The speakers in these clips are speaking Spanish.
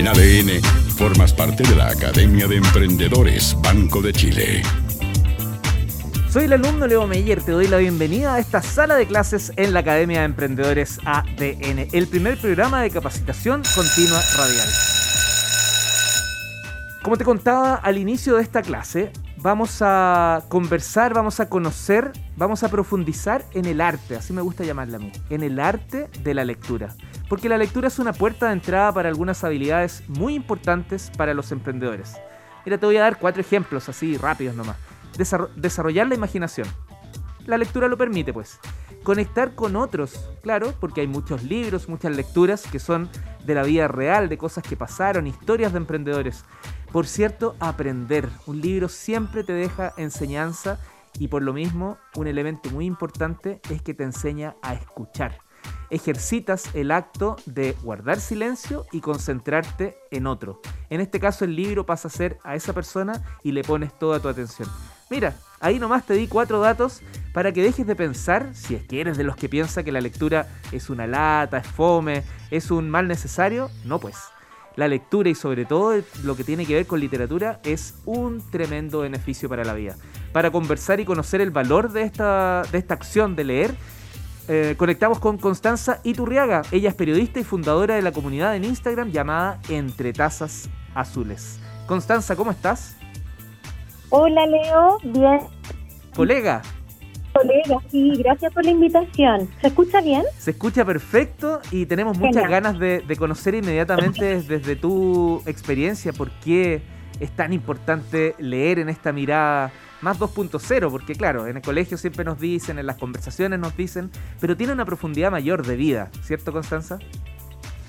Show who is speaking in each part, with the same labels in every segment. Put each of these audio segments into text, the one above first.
Speaker 1: En ADN, formas parte de la Academia de Emprendedores Banco de Chile.
Speaker 2: Soy el alumno Leo Meyer, te doy la bienvenida a esta sala de clases en la Academia de Emprendedores ADN, el primer programa de capacitación continua radial. Como te contaba al inicio de esta clase, vamos a conversar, vamos a conocer, vamos a profundizar en el arte, así me gusta llamarla a mí, en el arte de la lectura. Porque la lectura es una puerta de entrada para algunas habilidades muy importantes para los emprendedores. Mira, te voy a dar cuatro ejemplos así rápidos nomás desarrollar la imaginación. La lectura lo permite, pues. Conectar con otros, claro, porque hay muchos libros, muchas lecturas que son de la vida real, de cosas que pasaron, historias de emprendedores. Por cierto, aprender. Un libro siempre te deja enseñanza y por lo mismo un elemento muy importante es que te enseña a escuchar. Ejercitas el acto de guardar silencio y concentrarte en otro. En este caso el libro pasa a ser a esa persona y le pones toda tu atención. Mira, ahí nomás te di cuatro datos para que dejes de pensar, si es que eres de los que piensa que la lectura es una lata, es fome, es un mal necesario, no pues. La lectura y sobre todo lo que tiene que ver con literatura es un tremendo beneficio para la vida. Para conversar y conocer el valor de esta, de esta acción de leer, eh, conectamos con Constanza Iturriaga. Ella es periodista y fundadora de la comunidad en Instagram llamada Entre Tazas Azules. Constanza, ¿cómo estás?
Speaker 3: Hola Leo, bien.
Speaker 2: Colega.
Speaker 3: Colega, sí, gracias por la invitación. ¿Se escucha bien?
Speaker 2: Se escucha perfecto y tenemos muchas ganas de, conocer inmediatamente desde tu experiencia por qué es tan importante leer en esta mirada más 2.0, porque claro, en el colegio siempre nos dicen, en las conversaciones nos dicen, pero tiene una profundidad mayor de vida, ¿cierto Constanza?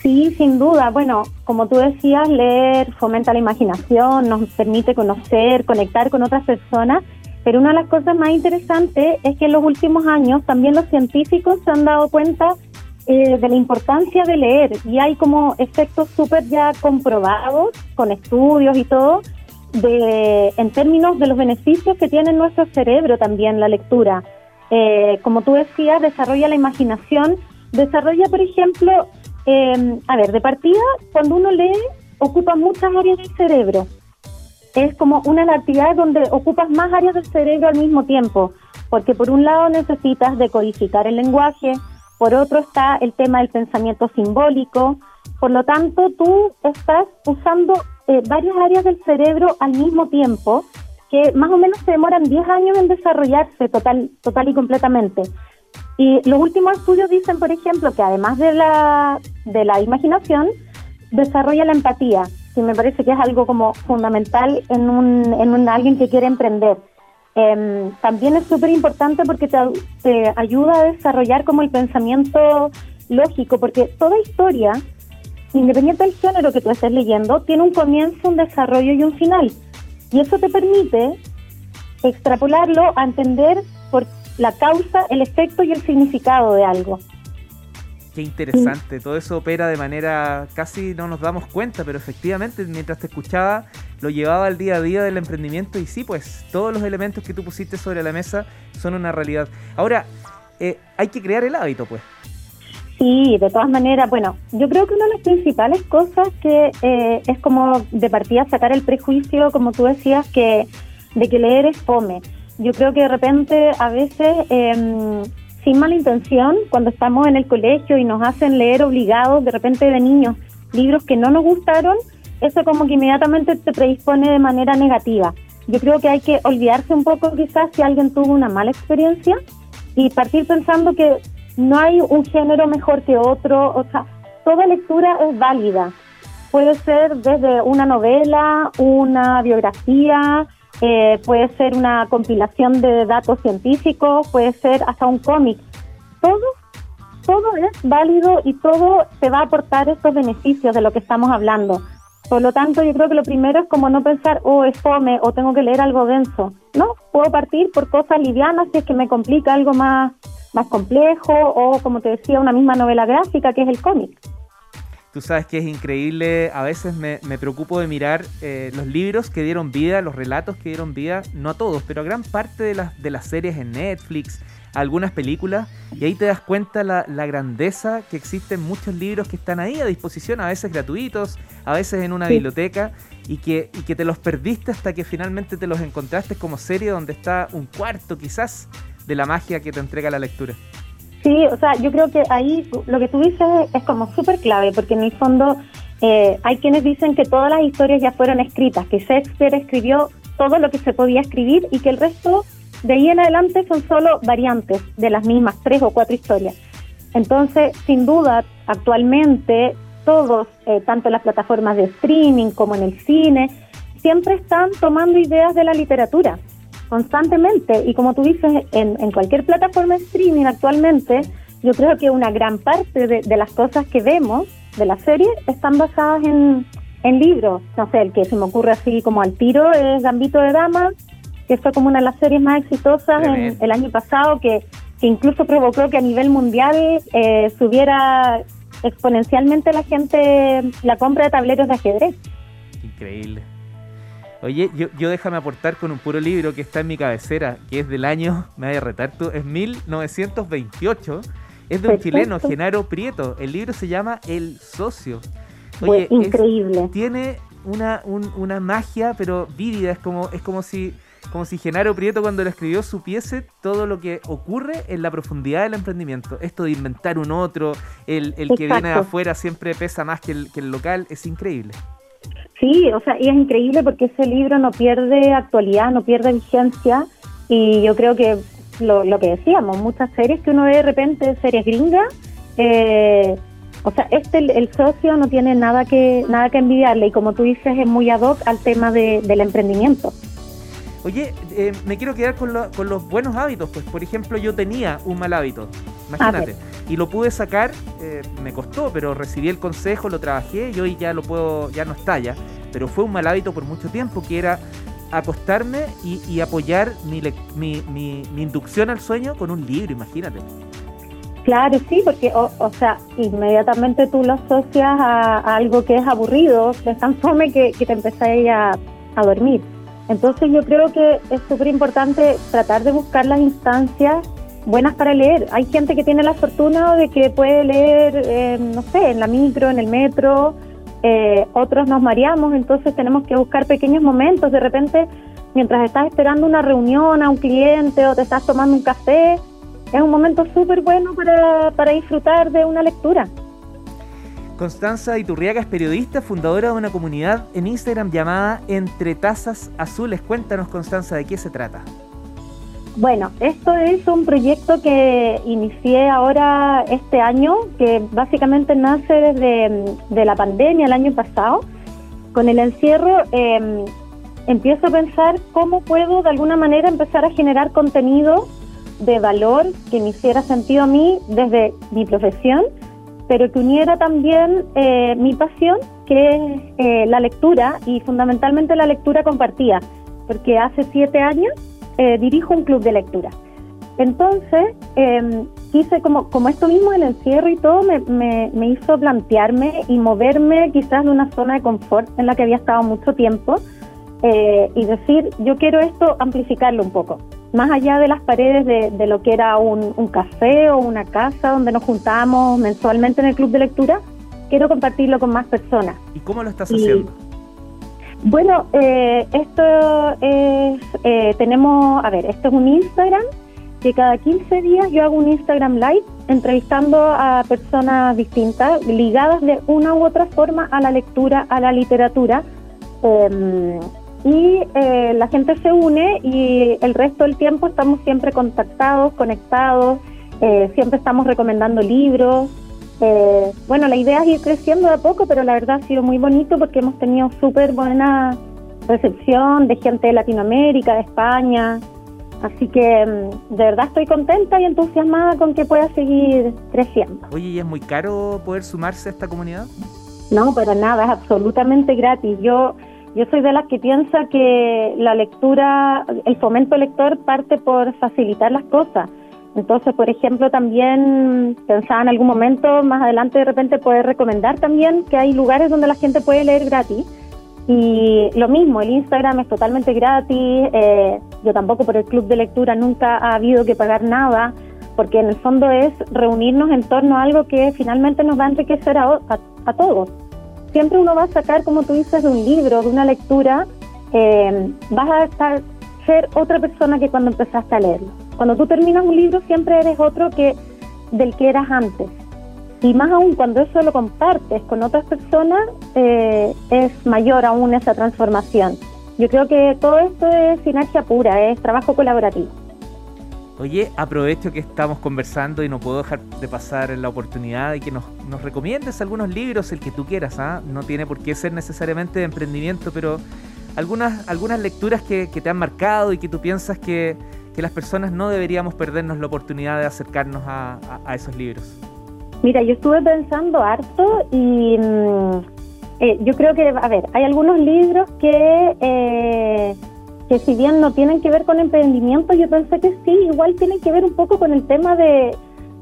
Speaker 3: Sí, sin duda. Bueno, como tú decías, leer fomenta la imaginación, nos permite conocer, conectar con otras personas, pero una de las cosas más interesantes es que en los últimos años también los científicos se han dado cuenta eh, de la importancia de leer y hay como efectos súper ya comprobados con estudios y todo de en términos de los beneficios que tiene nuestro cerebro también la lectura. Eh, como tú decías, desarrolla la imaginación, desarrolla, por ejemplo, eh, a ver, de partida, cuando uno lee, ocupa muchas áreas del cerebro. Es como una de las actividades donde ocupas más áreas del cerebro al mismo tiempo, porque por un lado necesitas decodificar el lenguaje, por otro está el tema del pensamiento simbólico, por lo tanto tú estás usando eh, varias áreas del cerebro al mismo tiempo, que más o menos se demoran 10 años en desarrollarse total, total y completamente. Y los últimos estudios dicen, por ejemplo, que además de la, de la imaginación, desarrolla la empatía, que me parece que es algo como fundamental en, un, en un, alguien que quiere emprender. Em, también es súper importante porque te, te, ayuda a desarrollar como el pensamiento lógico, porque toda historia, independiente del género que tú estés leyendo, tiene un comienzo, un desarrollo y un final. Y eso te permite extrapolarlo a entender por la causa, el efecto y el significado de algo.
Speaker 2: Qué interesante, todo eso opera de manera casi no nos damos cuenta, pero efectivamente mientras te escuchaba lo llevaba al día a día del emprendimiento y sí, pues todos los elementos que tú pusiste sobre la mesa son una realidad. Ahora, eh, hay que crear el hábito, pues.
Speaker 3: Sí, de todas maneras, bueno, yo creo que una de las principales cosas que eh, es como de partida sacar el prejuicio, como tú decías, que de que leer es fome yo creo que de repente a veces, em, sin mala intención, cuando estamos en el colegio y nos hacen leer obligados de repente de niños libros que no nos gustaron, eso como que inmediatamente te predispone de manera negativa. Yo creo que hay que olvidarse un poco quizás si alguien tuvo una mala experiencia y partir pensando que no hay un género mejor que otro, o sea, toda lectura es válida. Puede ser desde una novela, una biografía, eh, puede ser una compilación de datos científicos, puede ser hasta un cómic. Todo, todo es válido y todo te va a aportar estos beneficios de lo que estamos hablando. Por lo tanto, yo creo que lo primero es como no pensar, oh, es fome o tengo que leer algo denso. No, puedo partir por cosas livianas si es que me complica algo más, más complejo o, como te decía, una misma novela gráfica que es el cómic.
Speaker 2: Tú sabes que es increíble, a veces me, preocupo de mirar eh, los libros que dieron vida, los relatos que dieron vida, no a todos, pero a gran parte de las, de las series en Netflix, algunas películas y ahí te das cuenta la, la grandeza que existen muchos libros que están ahí a disposición, a veces gratuitos, a veces en una biblioteca y que, y que te los perdiste hasta que finalmente te los encontraste como serie donde está un cuarto quizás de la magia que te entrega la lectura.
Speaker 3: Sí, o sea, yo creo que ahí lo que tú dices es como súper clave, porque en el fondo eh, hay quienes dicen que todas las historias ya fueron escritas, que Shakespeare escribió todo lo que se podía escribir y que el resto de ahí en adelante son solo variantes de las mismas tres o cuatro historias. Entonces, sin duda, actualmente todos, eh, tanto en las plataformas de streaming como en el cine, siempre están tomando ideas de la literatura constantemente. Y como tú dices, en, en cualquier plataforma de streaming actualmente, yo creo que una gran parte de, de las cosas que vemos de la serie están basadas en, en libros. No sé, el que se me ocurre así como al tiro es Gambito de Damas, que fue como una de las series más exitosas en, el año pasado, que, que, incluso provocó que a nivel mundial eh, subiera exponencialmente la gente la compra de tableros de ajedrez.
Speaker 2: Increíble. Oye, yo, yo déjame aportar con un puro libro que está en mi cabecera, que es del año, me voy a retar tú, es 1928. Es de un chileno, Genaro Prieto. El libro se llama El Socio.
Speaker 3: Oye, increíble.
Speaker 2: tiene una, una magia, pero vívida. Es como, es como si como si Genaro Prieto cuando lo escribió supiese todo lo que ocurre en la profundidad del emprendimiento. Esto de inventar un otro, el, el que viene de afuera siempre pesa más que el, que el local, es increíble.
Speaker 3: Sí, o sea, y es increíble porque ese libro no pierde actualidad, no pierde vigencia y yo creo que lo, lo que decíamos, muchas series que uno ve de repente, series gringas, eh, o sea, este el, socio no tiene nada que nada que envidiarle y como tú dices es muy ad hoc al tema de, del emprendimiento.
Speaker 2: Oye, eh, me quiero quedar con, lo, con, los buenos hábitos. Pues, por ejemplo, yo tenía un mal hábito, imagínate, y lo pude sacar, eh, me costó, pero recibí el consejo, lo trabajé y hoy ya lo puedo, ya no está ya. Pero fue un mal hábito por mucho tiempo que era acostarme y, apoyar mi, mi, mi, mi, inducción al sueño con un libro, imagínate.
Speaker 3: Claro, sí, porque, o, sea, inmediatamente tú lo asocias a, algo que es aburrido, de tan fome que, que te empezáis a, a dormir. Entonces yo creo que es súper importante tratar de buscar las instancias buenas para leer. Hay gente que tiene la fortuna de que puede leer, eh, no sé, en la micro, en el metro, eh, otros nos mareamos, entonces tenemos que buscar pequeños momentos. De repente, mientras estás esperando una reunión a un cliente o te estás tomando un café, es un momento súper bueno para, para disfrutar de una lectura.
Speaker 2: Constanza Iturriaga es periodista, fundadora de una comunidad en Instagram llamada Entre Tazas Azules. Cuéntanos, Constanza, ¿de qué se trata?
Speaker 3: Bueno, esto es un proyecto que inicié ahora este año, que básicamente nace desde mm, de la pandemia el año pasado. Con el encierro em, empiezo a pensar cómo puedo de alguna manera empezar a generar contenido de valor que me hiciera sentido a mí desde mi profesión, pero que uniera también eh, mi pasión, que es eh, la lectura y fundamentalmente la lectura compartida, porque hace siete años eh, dirijo un club de lectura. Entonces, eh, quise como, como esto mismo, el encierro y todo, me, me, hizo plantearme y moverme quizás de una zona de confort en la que había estado mucho tiempo eh, y decir, yo quiero esto amplificarlo un poco, más allá de las paredes de, de lo que era un, un, café o una casa donde nos juntábamos mensualmente en el club de lectura, quiero compartirlo con más personas.
Speaker 2: ¿Y cómo lo estás haciendo?
Speaker 3: Bueno, eh, esto es, eh, tenemos, a ver, esto es un Instagram que cada 15 días yo hago un Instagram Live entrevistando a personas distintas, ligadas de una u otra forma a la lectura, a la literatura. Eh, y eh, la gente se une y el resto del tiempo estamos siempre contactados, conectados, eh, siempre estamos recomendando libros, eh, bueno, la idea es ir creciendo de a poco, pero la verdad ha sido muy bonito porque hemos tenido súper buena recepción de gente de Latinoamérica, de España. Así que mm, de verdad estoy contenta y entusiasmada con que pueda seguir creciendo.
Speaker 2: Oye, ¿y es muy caro poder sumarse a esta comunidad?
Speaker 3: No, pero nada, es absolutamente gratis. Yo, yo soy de las que piensa que la lectura, el fomento lector parte por facilitar las cosas. Entonces, por ejemplo, también pensaba en algún momento, más adelante de repente poder recomendar también que hay lugares donde la gente puede leer gratis. Y lo mismo, el Instagram es totalmente gratis, eh, yo tampoco por el club de lectura nunca ha habido que pagar nada, porque en el fondo es reunirnos en torno a algo que finalmente nos va a enriquecer a, todos. Siempre uno va a sacar, como tú dices, de un libro, de una lectura, eh, vas a estar, ser otra persona que cuando empezaste a leerlo. Cuando tú terminas un libro siempre eres otro que del que eras antes. Y más aún cuando eso lo compartes con otras personas, eh, es mayor aún esa transformación. Yo creo que todo esto es sinergia pura, es trabajo colaborativo.
Speaker 2: Oye, aprovecho que estamos conversando y no puedo dejar de pasar la oportunidad de que nos, recomiendes algunos libros, el que tú quieras, ¿ah? no tiene por qué ser necesariamente de emprendimiento, pero algunas, algunas lecturas que, te han marcado y que tú piensas que, las personas no deberíamos perdernos la oportunidad de acercarnos a esos libros.
Speaker 3: Mira, yo estuve pensando harto y mm, eh, yo creo que, a ver, hay algunos libros que, eh, que si bien no tienen que ver con emprendimiento, yo pensé que sí, igual tienen que ver un poco con el tema de,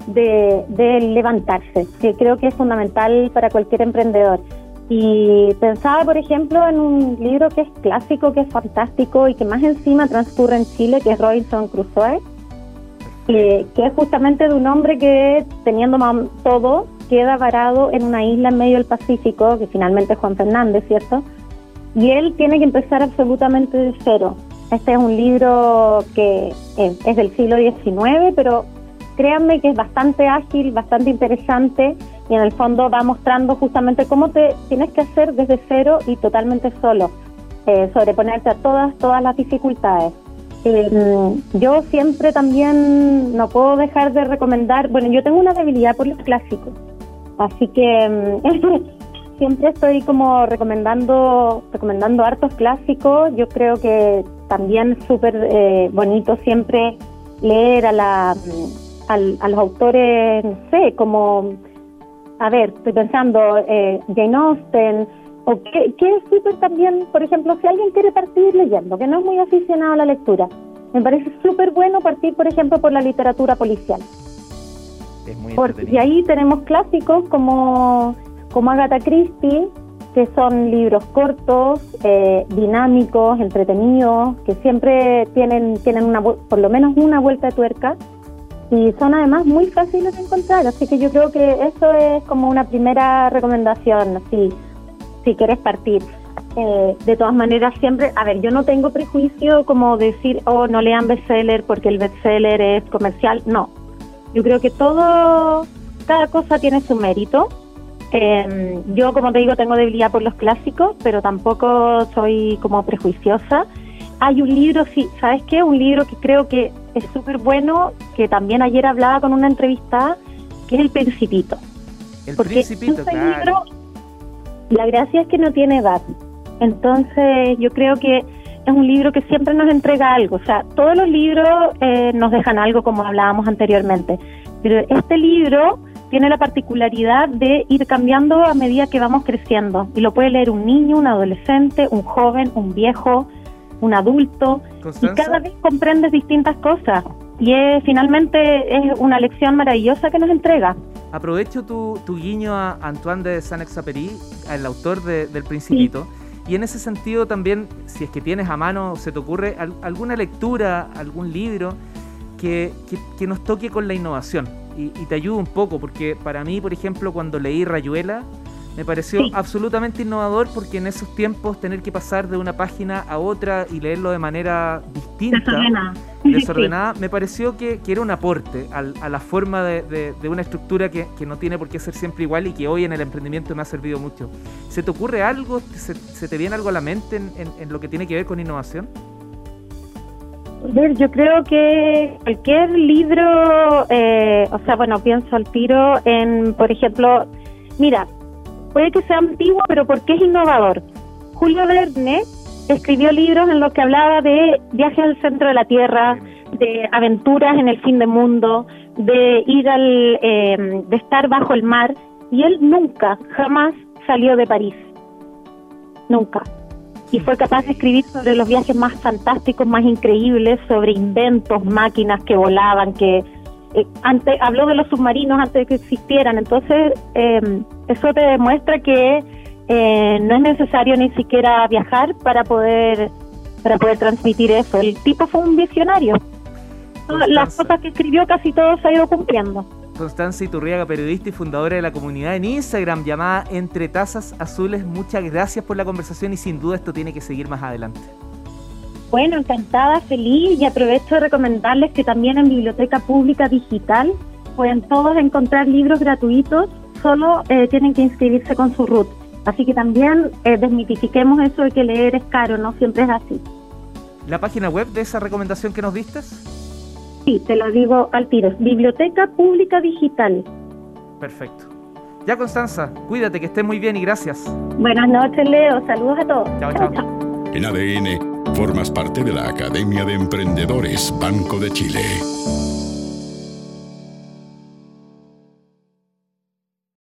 Speaker 3: de, levantarse, que creo que es fundamental para cualquier emprendedor. Y pensaba, por ejemplo, en un libro que es clásico, que es fantástico y que más encima transcurre en Chile, que es Robinson Crusoe que es justamente de un hombre que, teniendo todo, queda varado en una isla en medio del Pacífico, que finalmente es Juan Fernández, ¿cierto? Y él tiene que empezar absolutamente de cero. Este es un libro que es del siglo XIX, pero créanme que es bastante ágil, bastante interesante y en el fondo va mostrando justamente cómo te tienes que hacer desde cero y totalmente solo, eh, sobreponerte a todas, todas las dificultades. Eh, yo siempre también no puedo dejar de recomendar, bueno, yo tengo una debilidad por los clásicos, así que mm, siempre estoy como recomendando, recomendando hartos clásicos. Yo creo que también súper eh, bonito siempre leer a, la, mm, a los autores, no sé, como, a ver, estoy pensando, eh, Jane Austen, o que, es súper también, por ejemplo, si alguien quiere partir leyendo, que no es muy aficionado a la lectura, me parece súper bueno partir, por ejemplo, por la literatura policial. Es muy y ahí tenemos clásicos como, como Agatha Christie, que son libros cortos, eh, dinámicos, entretenidos, que siempre tienen, tienen una, por lo menos una vuelta de tuerca y son además muy fáciles de encontrar, así que yo creo que eso es como una primera recomendación, así si quieres partir. Eh, de todas maneras, siempre, a ver, yo no tengo prejuicio como decir, oh, no lean bestseller porque el bestseller es comercial. No, yo creo que todo, cada cosa tiene su mérito. Em, yo, como te digo, tengo debilidad por los clásicos, pero tampoco soy como prejuiciosa. Hay un libro, sí, ¿sabes qué? Un libro que creo que es súper bueno, que también ayer hablaba con una entrevista, que es El Principito.
Speaker 2: El Principito, claro.
Speaker 3: La gracia es que no tiene edad. Entonces yo creo que es un libro que siempre nos entrega algo. O sea, todos los libros eh, nos dejan algo como hablábamos anteriormente. Pero este libro tiene la particularidad de ir cambiando a medida que vamos creciendo. Y lo puede leer un niño, un adolescente, un joven, un viejo, un adulto. Y cada vez comprendes distintas cosas. Y es, finalmente es una lección maravillosa que nos entrega.
Speaker 2: Aprovecho tu, guiño a Antoine de Saint-Exupéry, el autor del Principito. Y en ese sentido también, si es que tienes a mano, se te ocurre alguna lectura, algún libro que, nos toque con la innovación y, y, te ayude un poco, porque para mí, por ejemplo, cuando leí Rayuela, me pareció absolutamente innovador porque en esos tiempos tener que pasar de una página a otra y leerlo de manera distinta, desordenada, me pareció que, era un aporte a la forma de, una estructura que, no tiene por qué ser siempre igual y que hoy en el emprendimiento me ha servido mucho. ¿Se te ocurre algo, se, te viene algo a la mente en, lo que tiene que ver con innovación?
Speaker 3: Yo creo que cualquier libro, eh, o sea, bueno, pienso al tiro en, por ejemplo, mira, puede que sea antiguo, pero porque es innovador. Julio Verne escribió libros en los que hablaba de viajes al centro de la Tierra, de aventuras en el fin del mundo, de ir al, em, de estar bajo el mar, y él nunca, jamás salió de París, nunca. Y fue capaz de escribir sobre los viajes más fantásticos, más increíbles, sobre inventos, máquinas que volaban, que eh, antes habló de los submarinos antes de que existieran. Entonces, eh, eso te demuestra que eh, no es necesario ni siquiera viajar para poder para poder transmitir eso. El tipo fue un visionario. Las cosas que escribió casi todo se ha ido cumpliendo.
Speaker 2: Constanza Iturriaga, periodista y fundadora de la comunidad en Instagram llamada Entre Tazas Azules. Muchas gracias por la conversación y sin duda esto tiene que seguir más adelante.
Speaker 3: Bueno, encantada, feliz y aprovecho de recomendarles que también en Biblioteca Pública Digital pueden todos encontrar libros gratuitos, solo eh, tienen que inscribirse con su RUT. Así que también eh, desmitifiquemos eso de que leer es caro, no siempre es así.
Speaker 2: ¿La página web de esa recomendación que nos diste?
Speaker 3: Sí, te lo digo al tiro. Biblioteca Pública Digital.
Speaker 2: Perfecto. Ya, Constanza, cuídate, que estés muy bien y gracias.
Speaker 3: Buenas noches, Leo. Saludos a todos.
Speaker 2: Chao, chao.
Speaker 1: En ADN, formas parte de la Academia de Emprendedores Banco de Chile.